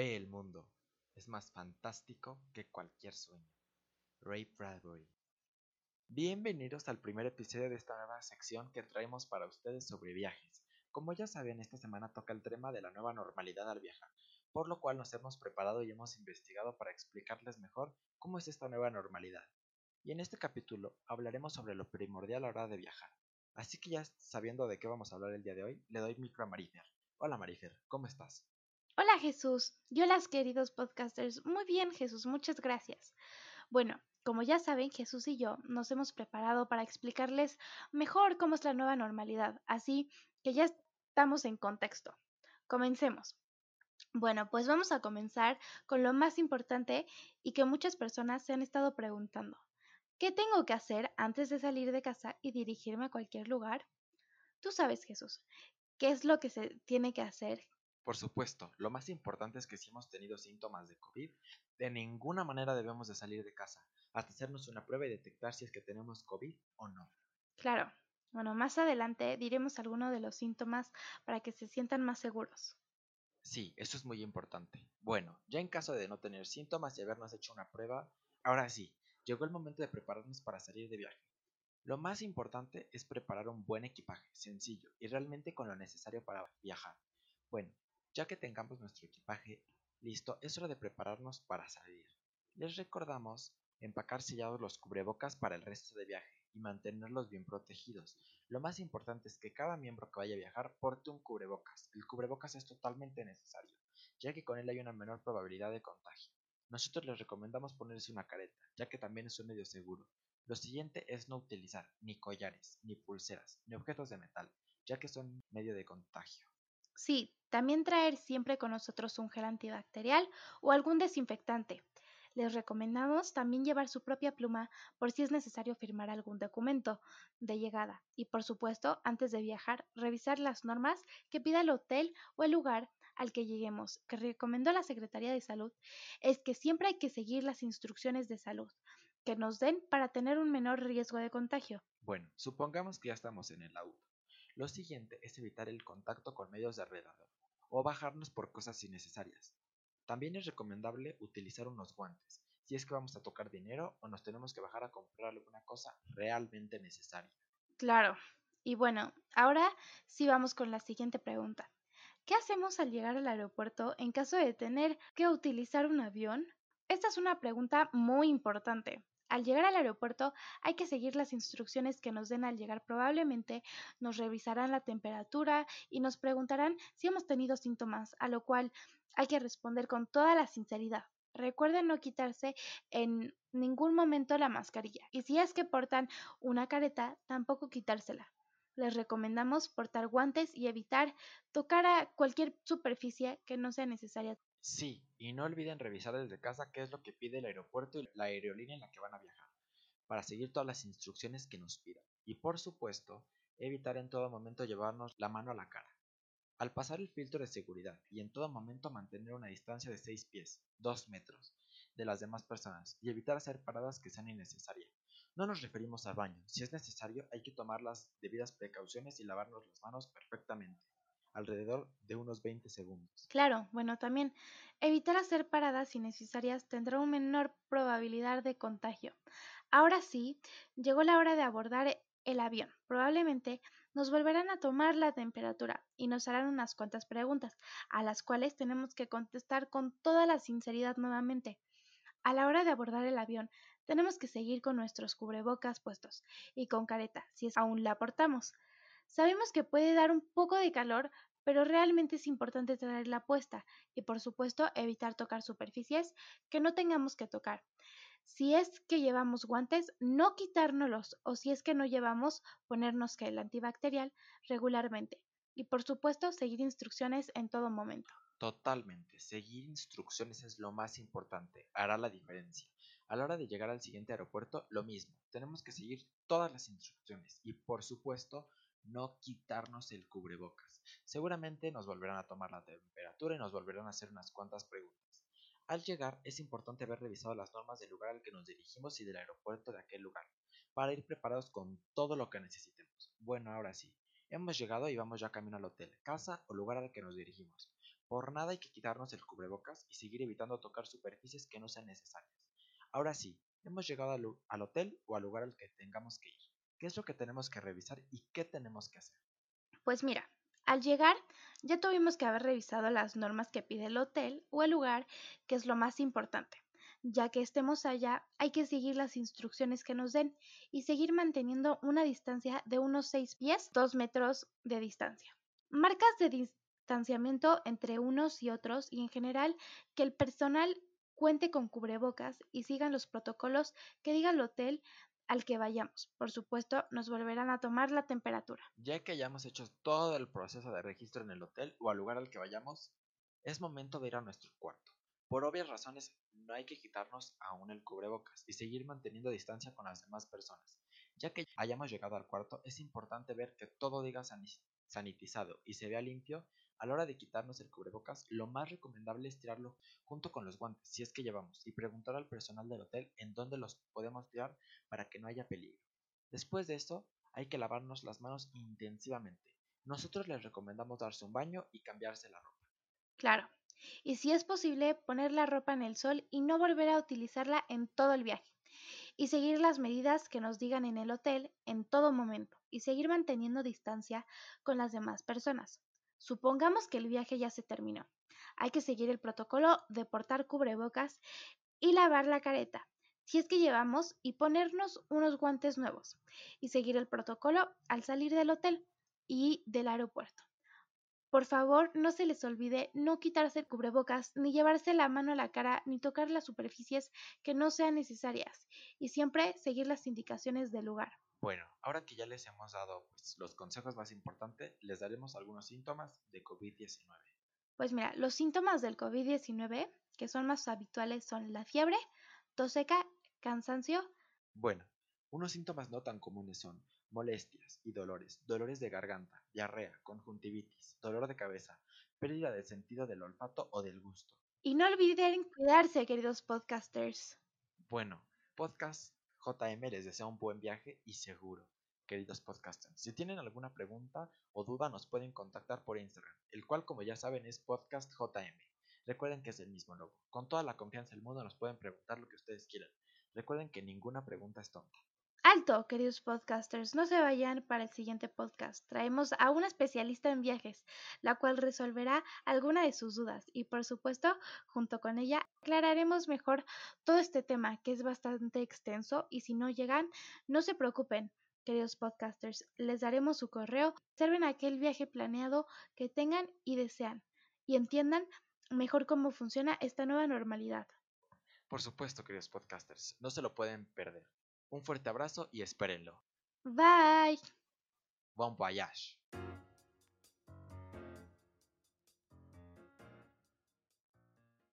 Ve el mundo. Es más fantástico que cualquier sueño. Ray Bradbury. Bienvenidos al primer episodio de esta nueva sección que traemos para ustedes sobre viajes. Como ya saben, esta semana toca el tema de la nueva normalidad al viajar, por lo cual nos hemos preparado y hemos investigado para explicarles mejor cómo es esta nueva normalidad. Y en este capítulo hablaremos sobre lo primordial a la hora de viajar. Así que ya sabiendo de qué vamos a hablar el día de hoy, le doy micro a Marifer. Hola Marifer, ¿cómo estás? Hola Jesús, yo las queridos podcasters. Muy bien Jesús, muchas gracias. Bueno, como ya saben, Jesús y yo nos hemos preparado para explicarles mejor cómo es la nueva normalidad, así que ya estamos en contexto. Comencemos. Bueno, pues vamos a comenzar con lo más importante y que muchas personas se han estado preguntando. ¿Qué tengo que hacer antes de salir de casa y dirigirme a cualquier lugar? Tú sabes, Jesús, qué es lo que se tiene que hacer por supuesto, lo más importante es que si hemos tenido síntomas de COVID, de ninguna manera debemos de salir de casa, hasta hacernos una prueba y detectar si es que tenemos COVID o no. Claro. Bueno, más adelante diremos algunos de los síntomas para que se sientan más seguros. Sí, eso es muy importante. Bueno, ya en caso de no tener síntomas y habernos hecho una prueba, ahora sí, llegó el momento de prepararnos para salir de viaje. Lo más importante es preparar un buen equipaje, sencillo y realmente con lo necesario para viajar. Bueno, ya que tengamos nuestro equipaje listo, es hora de prepararnos para salir. Les recordamos empacar sellados los cubrebocas para el resto de viaje y mantenerlos bien protegidos. Lo más importante es que cada miembro que vaya a viajar porte un cubrebocas. El cubrebocas es totalmente necesario, ya que con él hay una menor probabilidad de contagio. Nosotros les recomendamos ponerse una careta, ya que también es un medio seguro. Lo siguiente es no utilizar ni collares, ni pulseras, ni objetos de metal, ya que son medio de contagio. Sí, también traer siempre con nosotros un gel antibacterial o algún desinfectante. Les recomendamos también llevar su propia pluma por si es necesario firmar algún documento de llegada. Y por supuesto, antes de viajar, revisar las normas que pida el hotel o el lugar al que lleguemos, que recomendó la Secretaría de Salud, es que siempre hay que seguir las instrucciones de salud que nos den para tener un menor riesgo de contagio. Bueno, supongamos que ya estamos en el auto. Lo siguiente es evitar el contacto con medios de alrededor o bajarnos por cosas innecesarias. También es recomendable utilizar unos guantes si es que vamos a tocar dinero o nos tenemos que bajar a comprar alguna cosa realmente necesaria. Claro. Y bueno, ahora sí vamos con la siguiente pregunta. ¿Qué hacemos al llegar al aeropuerto en caso de tener que utilizar un avión? Esta es una pregunta muy importante, al llegar al aeropuerto hay que seguir las instrucciones que nos den al llegar. Probablemente nos revisarán la temperatura y nos preguntarán si hemos tenido síntomas, a lo cual hay que responder con toda la sinceridad. Recuerden no quitarse en ningún momento la mascarilla y si es que portan una careta, tampoco quitársela. Les recomendamos portar guantes y evitar tocar a cualquier superficie que no sea necesaria. Sí, y no olviden revisar desde casa qué es lo que pide el aeropuerto y la aerolínea en la que van a viajar, para seguir todas las instrucciones que nos pidan. Y por supuesto, evitar en todo momento llevarnos la mano a la cara. Al pasar el filtro de seguridad y en todo momento mantener una distancia de 6 pies, 2 metros, de las demás personas y evitar hacer paradas que sean innecesarias. No nos referimos al baño, si es necesario hay que tomar las debidas precauciones y lavarnos las manos perfectamente alrededor de unos 20 segundos. Claro, bueno, también evitar hacer paradas innecesarias tendrá una menor probabilidad de contagio. Ahora sí, llegó la hora de abordar el avión. Probablemente nos volverán a tomar la temperatura y nos harán unas cuantas preguntas, a las cuales tenemos que contestar con toda la sinceridad nuevamente. A la hora de abordar el avión, tenemos que seguir con nuestros cubrebocas puestos y con careta, si es aún la portamos. Sabemos que puede dar un poco de calor, pero realmente es importante tenerla puesta y por supuesto evitar tocar superficies que no tengamos que tocar. Si es que llevamos guantes, no quitárnoslos o si es que no llevamos, ponernos el antibacterial regularmente. Y por supuesto, seguir instrucciones en todo momento. Totalmente, seguir instrucciones es lo más importante, hará la diferencia. A la hora de llegar al siguiente aeropuerto, lo mismo, tenemos que seguir todas las instrucciones y por supuesto no quitarnos el cubrebocas. Seguramente nos volverán a tomar la temperatura y nos volverán a hacer unas cuantas preguntas. Al llegar es importante haber revisado las normas del lugar al que nos dirigimos y del aeropuerto de aquel lugar, para ir preparados con todo lo que necesitemos. Bueno, ahora sí, hemos llegado y vamos ya camino al hotel, casa o lugar al que nos dirigimos. Por nada hay que quitarnos el cubrebocas y seguir evitando tocar superficies que no sean necesarias. Ahora sí, hemos llegado al, hotel o al lugar al que tengamos que ir. ¿Qué es lo que tenemos que revisar y qué tenemos que hacer? Pues mira, al llegar ya tuvimos que haber revisado las normas que pide el hotel o el lugar, que es lo más importante. Ya que estemos allá, hay que seguir las instrucciones que nos den y seguir manteniendo una distancia de unos 6 pies, 2 metros de distancia. Marcas de distanciamiento entre unos y otros y en general que el personal cuente con cubrebocas y sigan los protocolos que diga el hotel al que vayamos. Por supuesto, nos volverán a tomar la temperatura. Ya que hayamos hecho todo el proceso de registro en el hotel o al lugar al que vayamos, es momento de ir a nuestro cuarto. Por obvias razones, no hay que quitarnos aún el cubrebocas y seguir manteniendo distancia con las demás personas. Ya que hayamos llegado al cuarto, es importante ver que todo diga sanitizado y se vea limpio a la hora de quitarnos el cubrebocas, lo más recomendable es tirarlo junto con los guantes, si es que llevamos, y preguntar al personal del hotel en dónde los podemos tirar para que no haya peligro. Después de esto, hay que lavarnos las manos intensivamente. Nosotros les recomendamos darse un baño y cambiarse la ropa. Claro. Y si es posible, poner la ropa en el sol y no volver a utilizarla en todo el viaje. Y seguir las medidas que nos digan en el hotel en todo momento. Y seguir manteniendo distancia con las demás personas. Supongamos que el viaje ya se terminó. Hay que seguir el protocolo de portar cubrebocas y lavar la careta, si es que llevamos, y ponernos unos guantes nuevos, y seguir el protocolo al salir del hotel y del aeropuerto. Por favor, no se les olvide no quitarse el cubrebocas, ni llevarse la mano a la cara, ni tocar las superficies que no sean necesarias, y siempre seguir las indicaciones del lugar. Bueno, ahora que ya les hemos dado pues, los consejos más importantes, les daremos algunos síntomas de COVID-19. Pues mira, los síntomas del COVID-19 que son más habituales son la fiebre, tos seca, cansancio. Bueno, unos síntomas no tan comunes son molestias y dolores, dolores de garganta, diarrea, conjuntivitis, dolor de cabeza, pérdida del sentido del olfato o del gusto. Y no olviden cuidarse, queridos podcasters. Bueno, podcast JM les desea un buen viaje y seguro, queridos podcasters. Si tienen alguna pregunta o duda nos pueden contactar por Instagram, el cual como ya saben es podcastjm. Recuerden que es el mismo logo. Con toda la confianza del mundo nos pueden preguntar lo que ustedes quieran. Recuerden que ninguna pregunta es tonta. Alto, queridos podcasters, no se vayan para el siguiente podcast. Traemos a una especialista en viajes, la cual resolverá alguna de sus dudas y por supuesto, junto con ella, aclararemos mejor todo este tema que es bastante extenso y si no llegan, no se preocupen. Queridos podcasters, les daremos su correo, observen aquel viaje planeado que tengan y desean y entiendan mejor cómo funciona esta nueva normalidad. Por supuesto, queridos podcasters, no se lo pueden perder. Un fuerte abrazo y espérenlo. Bye. Bon voyage.